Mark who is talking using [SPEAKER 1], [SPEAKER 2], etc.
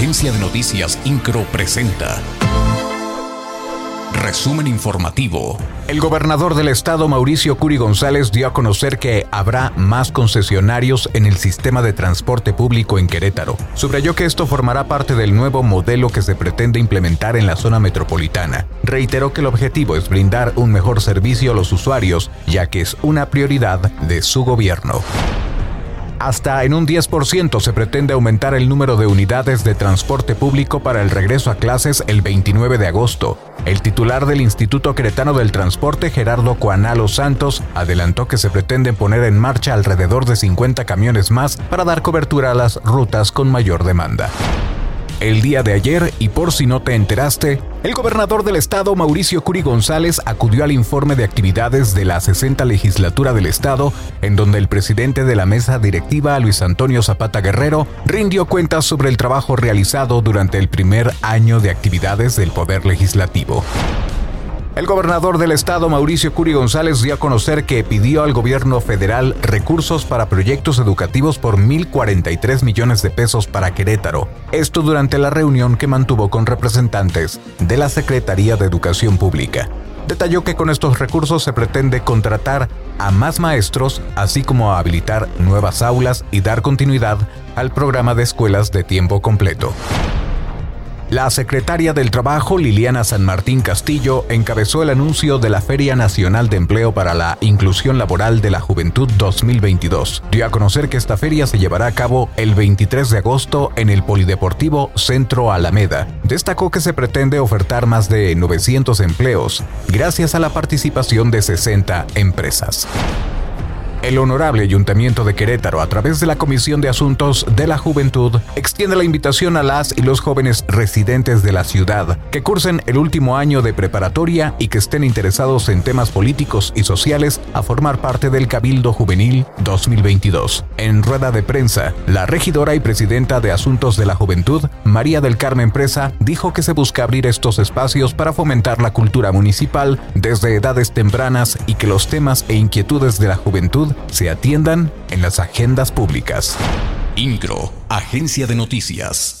[SPEAKER 1] Agencia de Noticias Incro presenta. Resumen informativo.
[SPEAKER 2] El gobernador del estado, Mauricio Curi González, dio a conocer que habrá más concesionarios en el sistema de transporte público en Querétaro. Subrayó que esto formará parte del nuevo modelo que se pretende implementar en la zona metropolitana. Reiteró que el objetivo es brindar un mejor servicio a los usuarios, ya que es una prioridad de su gobierno. Hasta en un 10% se pretende aumentar el número de unidades de transporte público para el regreso a clases el 29 de agosto. El titular del Instituto Cretano del Transporte, Gerardo Coanalo Santos, adelantó que se pretenden poner en marcha alrededor de 50 camiones más para dar cobertura a las rutas con mayor demanda. El día de ayer, y por si no te enteraste, el gobernador del estado, Mauricio Curi González, acudió al informe de actividades de la 60 legislatura del estado, en donde el presidente de la mesa directiva, Luis Antonio Zapata Guerrero, rindió cuentas sobre el trabajo realizado durante el primer año de actividades del Poder Legislativo. El gobernador del estado, Mauricio Curi González, dio a conocer que pidió al gobierno federal recursos para proyectos educativos por 1.043 millones de pesos para Querétaro. Esto durante la reunión que mantuvo con representantes de la Secretaría de Educación Pública. Detalló que con estos recursos se pretende contratar a más maestros, así como a habilitar nuevas aulas y dar continuidad al programa de escuelas de tiempo completo. La secretaria del Trabajo, Liliana San Martín Castillo, encabezó el anuncio de la Feria Nacional de Empleo para la Inclusión Laboral de la Juventud 2022. Dio a conocer que esta feria se llevará a cabo el 23 de agosto en el Polideportivo Centro Alameda. Destacó que se pretende ofertar más de 900 empleos, gracias a la participación de 60 empresas. El Honorable Ayuntamiento de Querétaro, a través de la Comisión de Asuntos de la Juventud, extiende la invitación a las y los jóvenes residentes de la ciudad que cursen el último año de preparatoria y que estén interesados en temas políticos y sociales a formar parte del Cabildo Juvenil 2022. En rueda de prensa, la regidora y presidenta de Asuntos de la Juventud, María del Carmen Presa, dijo que se busca abrir estos espacios para fomentar la cultura municipal desde edades tempranas y que los temas e inquietudes de la juventud se atiendan en las agendas públicas.
[SPEAKER 1] INCRO, Agencia de Noticias.